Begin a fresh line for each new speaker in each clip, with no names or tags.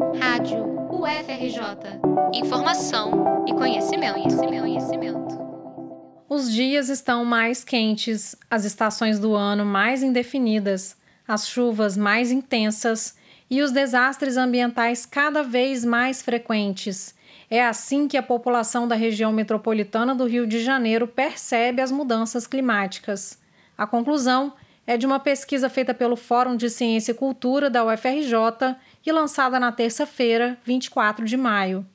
Rádio UFRJ. Informação e conhecimento, conhecimento, conhecimento.
Os dias estão mais quentes, as estações do ano mais indefinidas, as chuvas mais intensas e os desastres ambientais cada vez mais frequentes. É assim que a população da região metropolitana do Rio de Janeiro percebe as mudanças climáticas. A conclusão é de uma pesquisa feita pelo Fórum de Ciência e Cultura da UFRJ e lançada na terça-feira, 24 de maio.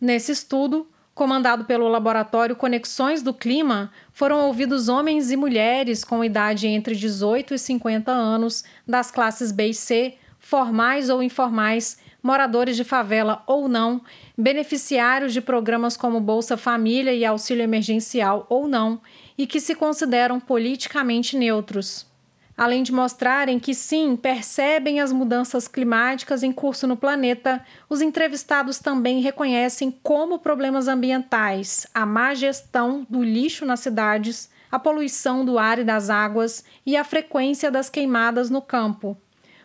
Nesse estudo, comandado pelo laboratório Conexões do Clima, foram ouvidos homens e mulheres com idade entre 18 e 50 anos, das classes B e C, formais ou informais, moradores de favela ou não, beneficiários de programas como Bolsa Família e Auxílio Emergencial ou não, e que se consideram politicamente neutros além de mostrarem que sim, percebem as mudanças climáticas em curso no planeta, os entrevistados também reconhecem como problemas ambientais, a má gestão do lixo nas cidades, a poluição do ar e das águas e a frequência das queimadas no campo,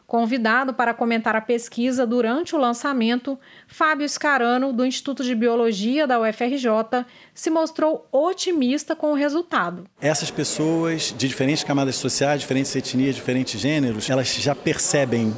Convidado para comentar a pesquisa durante o lançamento, Fábio Scarano, do Instituto de Biologia da UFRJ, se mostrou otimista com o resultado.
Essas pessoas de diferentes camadas sociais, diferentes etnias, diferentes gêneros, elas já percebem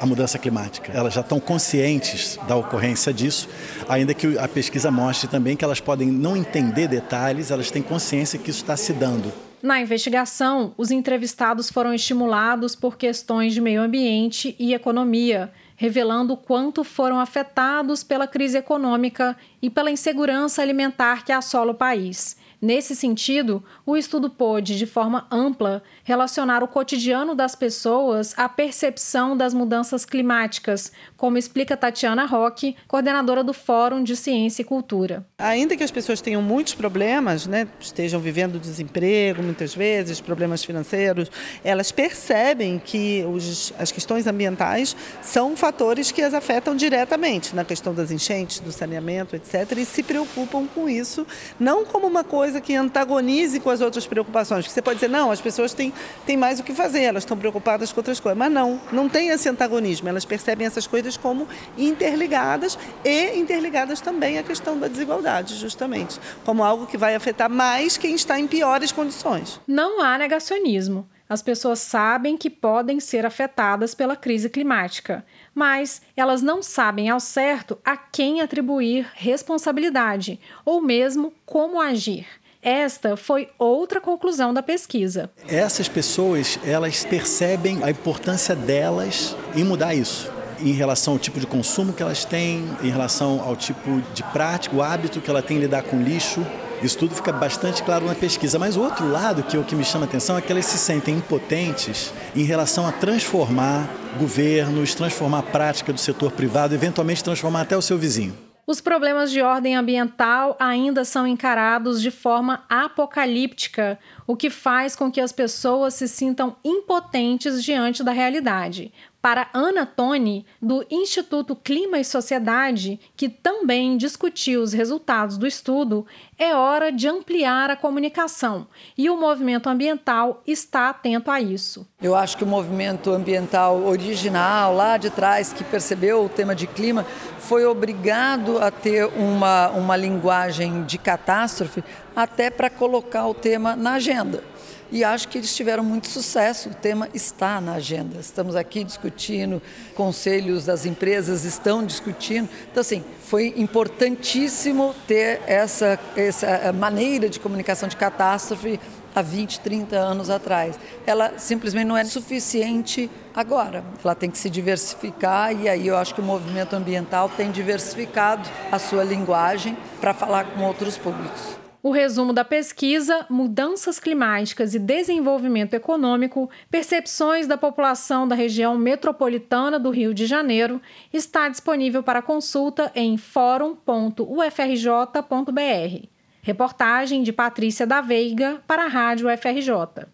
a mudança climática. Elas já estão conscientes da ocorrência disso, ainda que a pesquisa mostre também que elas podem não entender detalhes, elas têm consciência que isso está se dando.
Na investigação, os entrevistados foram estimulados por questões de meio ambiente e economia, revelando quanto foram afetados pela crise econômica e pela insegurança alimentar que assola o país. Nesse sentido, o estudo pôde, de forma ampla, relacionar o cotidiano das pessoas à percepção das mudanças climáticas, como explica Tatiana Roque, coordenadora do Fórum de Ciência e Cultura.
Ainda que as pessoas tenham muitos problemas, né, estejam vivendo desemprego muitas vezes, problemas financeiros, elas percebem que os, as questões ambientais são fatores que as afetam diretamente na questão das enchentes, do saneamento, etc., e se preocupam com isso, não como uma coisa coisa que antagonize com as outras preocupações. Porque você pode dizer, não, as pessoas têm, têm mais o que fazer, elas estão preocupadas com outras coisas. Mas não, não tem esse antagonismo. Elas percebem essas coisas como interligadas e interligadas também à questão da desigualdade, justamente, como algo que vai afetar mais quem está em piores condições.
Não há negacionismo. As pessoas sabem que podem ser afetadas pela crise climática, mas elas não sabem ao certo a quem atribuir responsabilidade ou mesmo como agir. Esta foi outra conclusão da pesquisa.
Essas pessoas, elas percebem a importância delas em mudar isso em relação ao tipo de consumo que elas têm, em relação ao tipo de prática, o hábito que ela tem de lidar com lixo, isso tudo fica bastante claro na pesquisa. Mas o outro lado que é o que me chama a atenção é que elas se sentem impotentes em relação a transformar governos, transformar a prática do setor privado, eventualmente transformar até o seu vizinho.
Os problemas de ordem ambiental ainda são encarados de forma apocalíptica, o que faz com que as pessoas se sintam impotentes diante da realidade. Para Ana Toni, do Instituto Clima e Sociedade, que também discutiu os resultados do estudo, é hora de ampliar a comunicação e o movimento ambiental está atento a isso.
Eu acho que o movimento ambiental original, lá de trás, que percebeu o tema de clima, foi obrigado a ter uma, uma linguagem de catástrofe até para colocar o tema na agenda e acho que eles tiveram muito sucesso. O tema está na agenda. Estamos aqui discutindo, conselhos das empresas estão discutindo. Então, assim, foi importantíssimo ter essa, essa maneira de comunicação de catástrofe há 20, 30 anos atrás. Ela simplesmente não é suficiente agora. Ela tem que se diversificar e aí eu acho que o movimento ambiental tem diversificado a sua linguagem para falar com outros públicos.
O resumo da pesquisa, Mudanças Climáticas e Desenvolvimento Econômico, Percepções da População da Região Metropolitana do Rio de Janeiro, está disponível para consulta em fórum.ufrj.br. Reportagem de Patrícia da Veiga para a Rádio UFRJ.